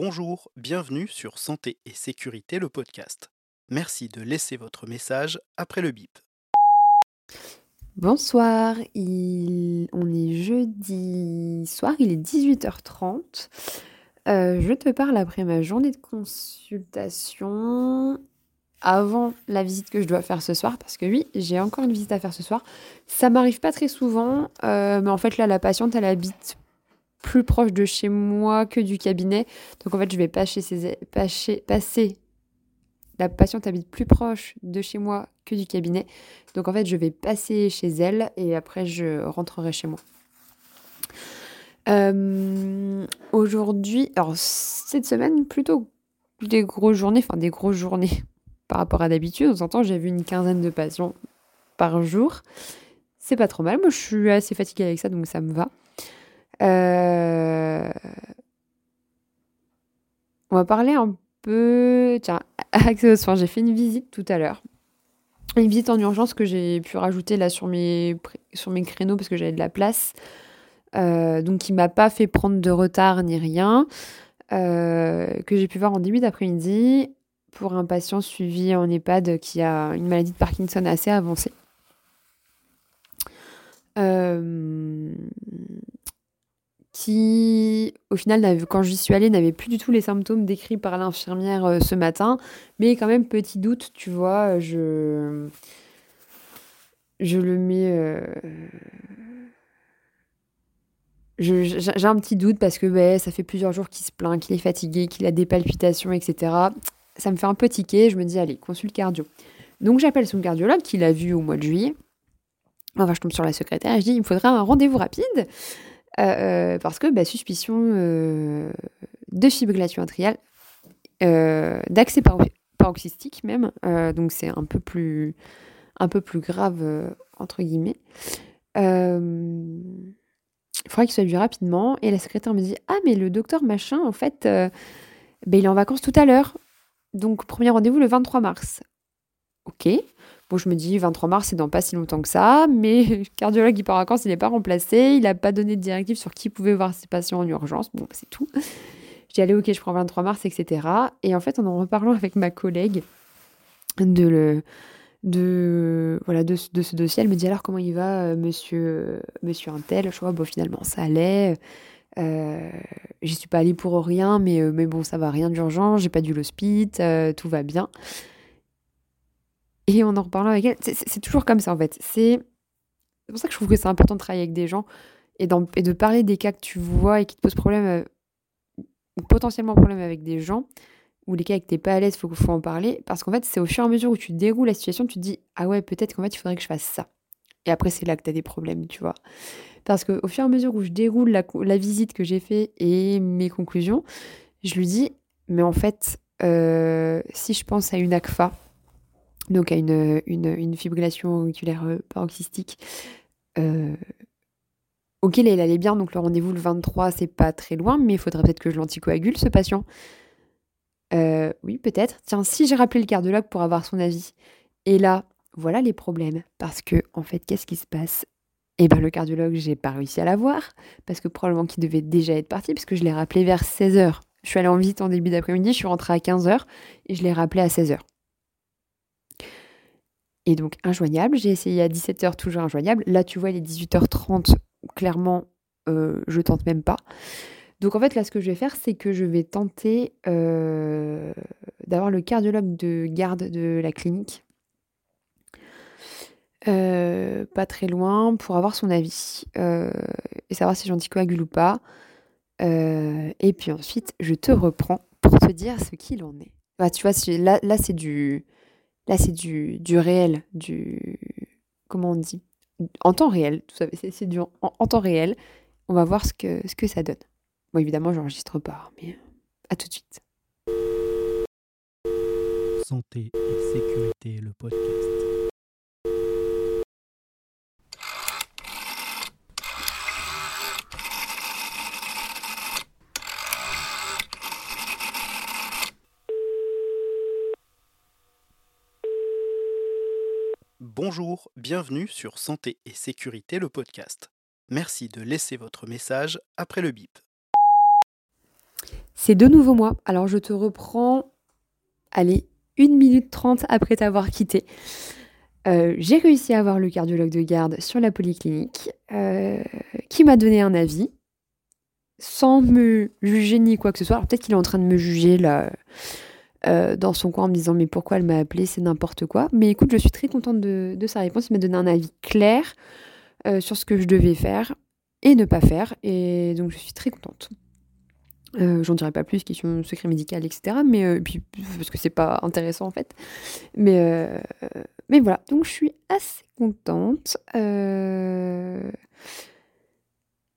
Bonjour, bienvenue sur Santé et Sécurité, le podcast. Merci de laisser votre message après le bip. Bonsoir, on est jeudi soir, il est 18h30. Euh, je te parle après ma journée de consultation, avant la visite que je dois faire ce soir, parce que oui, j'ai encore une visite à faire ce soir. Ça m'arrive pas très souvent, euh, mais en fait là, la patiente, elle habite plus proche de chez moi que du cabinet. Donc en fait, je vais passer, passer la patiente habite plus proche de chez moi que du cabinet. Donc en fait, je vais passer chez elle et après, je rentrerai chez moi. Euh, aujourd'hui, alors cette semaine, plutôt des grosses journées, enfin des grosses journées par rapport à d'habitude. De temps j'ai vu une quinzaine de patients par jour. C'est pas trop mal. Moi, je suis assez fatiguée avec ça, donc ça me va. Euh, on va parler un peu. Tiens. J'ai fait une visite tout à l'heure. Une visite en urgence que j'ai pu rajouter là sur mes, sur mes créneaux parce que j'avais de la place. Euh, donc, qui m'a pas fait prendre de retard ni rien. Euh, que j'ai pu voir en début d'après-midi pour un patient suivi en EHPAD qui a une maladie de Parkinson assez avancée. Euh, qui, au final, quand j'y suis allée, n'avait plus du tout les symptômes décrits par l'infirmière euh, ce matin. Mais quand même, petit doute, tu vois, je, je le mets... Euh, j'ai un petit doute parce que ça fait plusieurs jours qu'il se plaint, qu'il est fatigué, qu'il a des palpitations, etc. Ça me fait un peu tiquer. Je me dis, allez, consulte cardio. Donc j'appelle son cardiologue qui l'a vu au mois de juillet. Enfin, je tombe sur la secrétaire et je dis, il me faudrait un rendez-vous rapide. Euh, euh, parce que bah, suspicion euh, de fibrillation atriale, d'accès paroxystique même, donc c'est un peu plus un peu plus grave entre guillemets. il faudrait qu'il soit vu rapidement. Et la secrétaire me dit Ah, mais le docteur machin, en fait, ben, il est en vacances tout à l'heure. Donc, premier rendez-vous le 23 mars. Ok. Bon, je me dis, 23 mars, c'est dans pas si longtemps que ça, mais le cardiologue qui part en vacances, il n'est pas remplacé, il n'a pas donné de directive sur qui pouvait voir ses patients en urgence. Bon, c'est tout. J'ai allé, ok, je prends 23 mars, etc. Et en fait, en en reparlant avec ma collègue de le de voilà de, ce dossier elle me dit alors comment il va euh, monsieur monsieur Intel? Je vois bon finalement ça allait euh, j'y suis pas allée pour rien mais euh, mais bon ça va rien d'urgent j'ai pas dû l'hospice euh, tout va bien et en en reparlant avec elle, c'est toujours comme ça en fait. C'est pour ça que je trouve que c'est important de travailler avec des gens et, de parler des cas que tu vois et qui te posent problème, euh, ou potentiellement problème avec des gens, ou les cas avec t'es pas à l'aise, faut, faut en parler. Parce qu'en fait, c'est au fur et à mesure où tu déroules la situation, tu te dis Ah ouais, peut-être qu'en fait, il faudrait que je fasse ça. Et après, c'est là que tu as des problèmes, tu vois. Parce qu'au fur et à mesure où je déroule la, la visite que j'ai fait et mes conclusions, je lui dis Mais en fait, euh, si je pense à une ACFA, donc à une, une, fibrillation auriculaire euh, paroxystique. Euh, ok, elle allait bien, donc le rendez-vous le 23, c'est pas très loin, mais il faudrait peut-être que je l'anticoagule, ce patient. Euh, oui, peut-être. Tiens, si j'ai rappelé le cardiologue pour avoir son avis. Et là, voilà les problèmes. Parce que, en fait, qu'est-ce qui se passe? Eh bien, le cardiologue, j'ai pas réussi à l'avoir, parce que probablement qu'il devait déjà être parti, parce que je l'ai rappelé vers 16h. Je suis allée en visite en début d'après-midi, je suis rentrée à 15h, et je l'ai rappelé à 16h. Et donc injoignable. J'ai essayé à 17h, toujours injoignable. Là, tu vois, il est 18h30. Clairement, euh, je tente même pas. Donc en fait, là, ce que je vais faire, c'est que je vais tenter euh, d'avoir le cardiologue de garde de la clinique. Euh, pas très loin pour avoir son avis et savoir si j'anticoagule ou pas. et puis ensuite, je te reprends pour te dire ce qu'il en est. Bah, tu vois, là, là c'est du, Là, c'est du, réel, du. Comment on dit? En temps réel, tout ça. C'est du en, temps réel. On va voir ce que, ce que ça donne. Bon, évidemment, j'enregistre pas, mais à tout de suite. Santé et sécurité, le podcast. Bonjour, bienvenue sur Santé et Sécurité, le podcast. Merci de laisser votre message après le bip. C'est de nouveau moi. Alors je te reprends, allez, 1 minute 30 après t'avoir quitté. Euh, j'ai réussi à avoir le cardiologue de garde sur la polyclinique euh, qui m'a donné un avis sans me juger ni quoi que ce soit. Alors peut-être qu'il est en train de me juger là euh, dans son coin en me disant mais pourquoi elle m'a appelé, c'est n'importe quoi. Mais écoute, je suis très contente de, sa réponse. Il m'a donné un avis clair sur ce que je devais faire et ne pas faire. Et donc je suis très contente. Euh, J'en dirai pas plus, question secret médical, etc. Mais euh, puis parce que c'est pas intéressant en fait. Mais euh, mais voilà, donc je suis assez contente. Euh,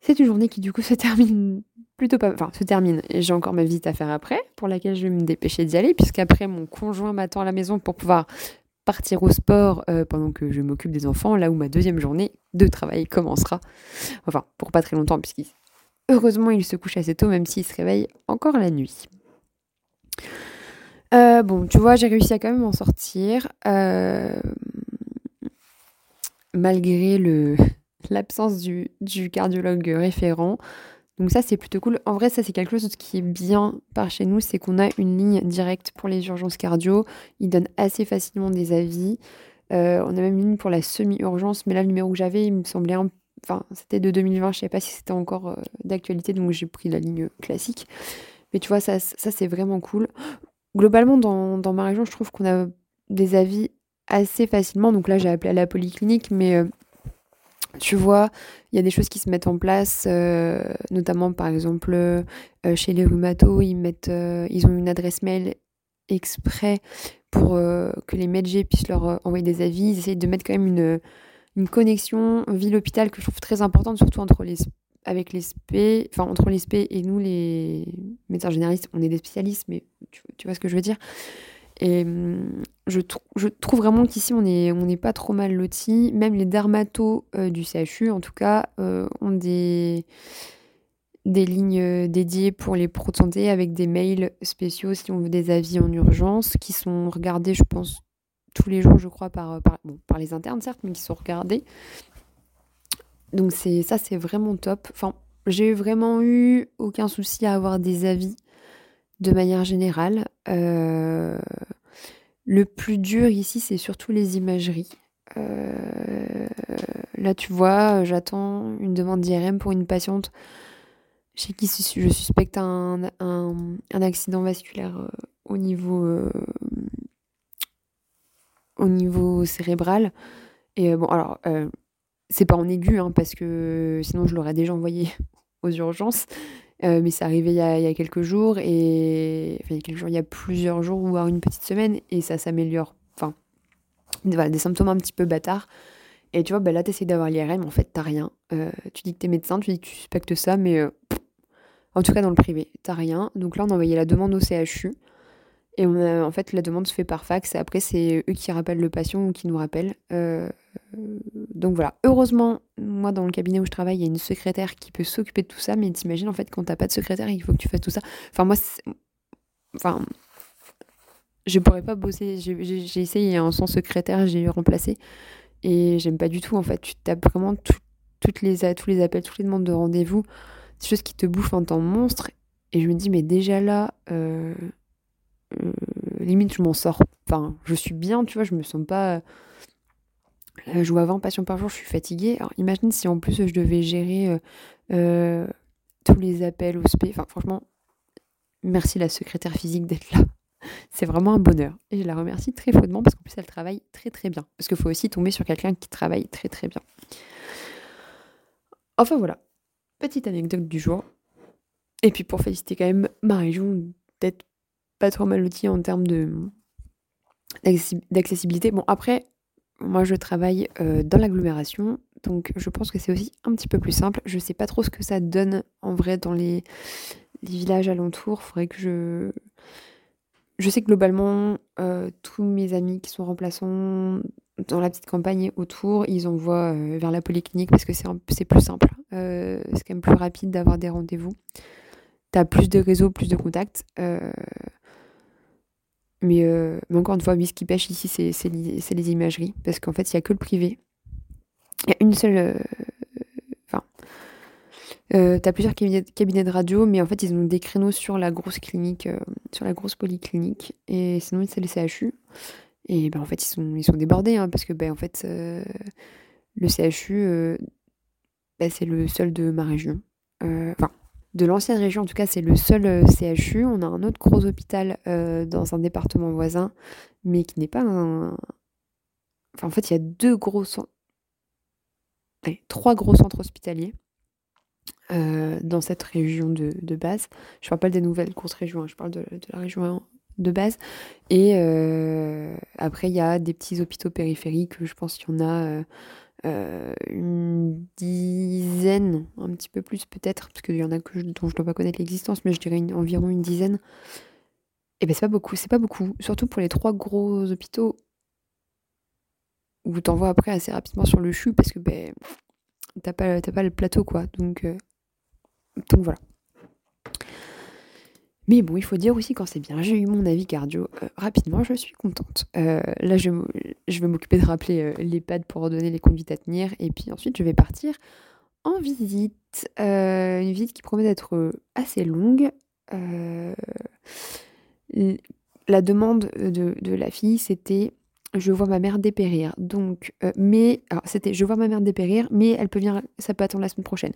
c'est une journée qui du coup se termine plutôt pas, enfin se termine. J'ai encore ma visite à faire après, pour laquelle je vais me dépêcher d'y aller, puisqu'après mon conjoint m'attend à la maison pour pouvoir partir au sport pendant que je m'occupe des enfants, là où ma deuxième journée de travail commencera. Enfin, pour pas très longtemps, puisqu'il Heureusement, il se couche assez tôt, même s'il se réveille encore la nuit. Euh, bon, tu vois, j'ai réussi à quand même en sortir. Euh, malgré le, l'absence du, du, cardiologue référent. Donc ça, c'est plutôt cool. En vrai, ça, c'est quelque chose qui est bien par chez nous, c'est qu'on a une ligne directe pour les urgences cardio. Il donne assez facilement des avis. Euh, on a même une ligne pour la semi-urgence, mais là, le numéro que j'avais, il me semblait un Enfin, c'était de 2020, je sais pas si c'était encore euh, d'actualité, donc j'ai pris la ligne classique. Mais tu vois, ça, ça c'est vraiment cool. Globalement, dans, dans, ma région, je trouve qu'on a des avis assez facilement. Donc là, j'ai appelé à la polyclinique, mais euh, tu vois, il y a des choses qui se mettent en place, euh, notamment par exemple chez les rhumatos, ils, mettent, ils ont une adresse mail exprès pour que les médecins puissent leur envoyer des avis. Ils essayent de mettre quand même une une connexion ville-hôpital que je trouve très importante, surtout entre les, avec les SP, enfin entre les et nous, les médecins généralistes, on est des spécialistes, mais tu, vois ce que je veux dire? Et hum, je, trouve vraiment qu'ici, on n'est pas trop mal lotis. Même les dermatos euh, du CHU, en tout cas, euh, ont des, lignes euh, dédiées pour les pros de santé avec des mails spéciaux si on veut des avis en urgence qui sont regardés, je pense, tous les jours, je crois, par, par, les internes, certes, mais qui sont regardés. Donc ça, c'est vraiment top. Enfin, j'ai vraiment eu aucun souci à avoir des avis de manière générale. Euh, le plus dur ici, c'est surtout les imageries. Euh, là, tu vois, j'attends une demande d'IRM pour une patiente chez qui je suspecte un, accident vasculaire euh, au niveau au niveau cérébral. Et bon, alors, c'est pas en aigu, hein, parce que sinon je l'aurais déjà envoyé aux urgences. Euh, mais c'est arrivé il y, a, il y, a, quelques jours, et enfin, il y a quelques jours, il y a plusieurs jours, ou une petite semaine, et ça s'améliore. Enfin, voilà, des symptômes un petit peu bâtards. Et tu vois, bah là, t'essayes d'avoir l'IRM, en fait, t'as rien. tu dis que t'es médecin, tu dis que tu suspectes ça, mais en tout cas dans le privé, t'as rien. Donc là, on a envoyé la demande au CHU. Et on a, en fait, la demande se fait par fax. Après, c'est eux qui rappellent le patient ou qui nous rappellent. Euh, donc voilà. Heureusement, moi, dans le cabinet où je travaille, il y a une secrétaire qui peut s'occuper de tout ça. Mais t'imagines, en fait, quand t'as pas de secrétaire, il faut que tu fasses tout ça. Enfin, moi, enfin, je pourrais pas bosser. J'ai essayé un sans secrétaire, j'ai remplacé. Et j'aime pas du tout, en fait. Tu tapes vraiment toutes les, tous les appels, toutes les demandes de rendez-vous. C'est choses qui te bouffent un temps monstre. Et je me dis, mais déjà là. Euh, limite, je m'en sors. Enfin, je suis bien, tu vois, je me sens pas. je joue à 20 patients par jour, je suis fatiguée. Alors, imagine si en plus je devais gérer euh, euh, tous les appels au SP. Enfin, franchement, merci la secrétaire physique d'être là. C'est vraiment un bonheur. Et je la remercie très chaudement parce qu'en plus, elle travaille très très bien. Parce qu'il faut aussi tomber sur quelqu'un qui travaille très très bien. Enfin voilà, petite anecdote du jour. Et puis pour féliciter quand même ma région d'être pas trop mal outil en termes d'accessibilité. Bon, après, moi je travaille euh, dans l'agglomération, donc je pense que c'est aussi un petit peu plus simple. Je sais pas trop ce que ça donne en vrai dans les, villages alentours. Faudrait que je. Je sais que globalement, euh, tous mes amis qui sont remplaçants dans la petite campagne autour, ils envoient euh, vers la polyclinique parce que c'est plus simple. c'est quand même plus rapide d'avoir des rendez-vous. T'as plus de réseaux, plus de contacts. Euh, mais, encore une fois, ce qui pêche ici, c'est les, imageries. Parce qu'en fait, il n'y a que le privé. Il y a une seule. Euh, enfin. Euh, tu as plusieurs cabinets, de radio, mais en fait, ils ont des créneaux sur la grosse clinique, euh, sur la grosse polyclinique. Et sinon, c'est les CHU. Et ben, en fait, ils sont, ils sont débordés, hein, parce que ben, en fait, le CHU, ben, c'est le seul de ma région. Enfin, de l'ancienne région, en tout cas, c'est le seul CHU. On a un autre gros hôpital dans un département voisin, mais qui n'est pas un. Enfin, en fait, il y a deux gros centres. trois gros centres hospitaliers. dans cette région de, base. Je parle pas des nouvelles grosses régions, hein, je parle de, la région de base. Et après, il y a des petits hôpitaux périphériques, je pense qu'il y en a euh, une dizaine, un petit peu plus peut-être, parce qu'il y en a que dont je ne dois pas connaître l'existence, mais je dirais environ une dizaine. Et ben c'est pas beaucoup, c'est pas beaucoup. Surtout pour les trois gros hôpitaux où t'envoies après assez rapidement sur le CHU parce que ben t'as pas, le plateau quoi. Donc, euh, donc voilà. Mais bon, il faut dire aussi quand c'est bien. J'ai eu mon avis cardio euh, rapidement, je suis contente. Euh, là, je, vais m'occuper de rappeler euh, les pads pour redonner les conduites à tenir. Et puis ensuite, je vais partir en visite. une visite qui promet d'être assez longue. la demande de, de la fille, c'était je vois ma mère dépérir. Donc, mais, c'était je vois ma mère dépérir, mais elle peut venir, ça peut attendre la semaine prochaine.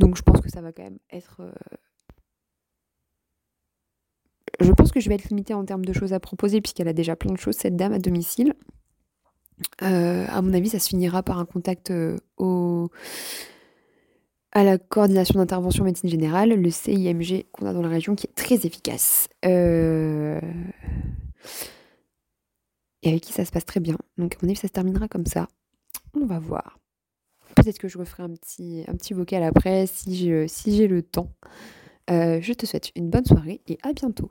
Donc, je pense que ça va quand même être je pense que je vais être limitée en termes de choses à proposer, puisqu'elle a déjà plein de choses, cette dame, à domicile. Euh, à mon avis, ça se finira par un contact euh, au... à la coordination d'intervention médecine générale, le CIMG qu'on a dans la région, qui est très efficace. Euh, et avec qui ça se passe très bien. Donc, à mon avis, ça se terminera comme ça. On va voir. Peut-être que je referai un petit, un petit vocal après si j'ai si le temps. je te souhaite une bonne soirée et à bientôt.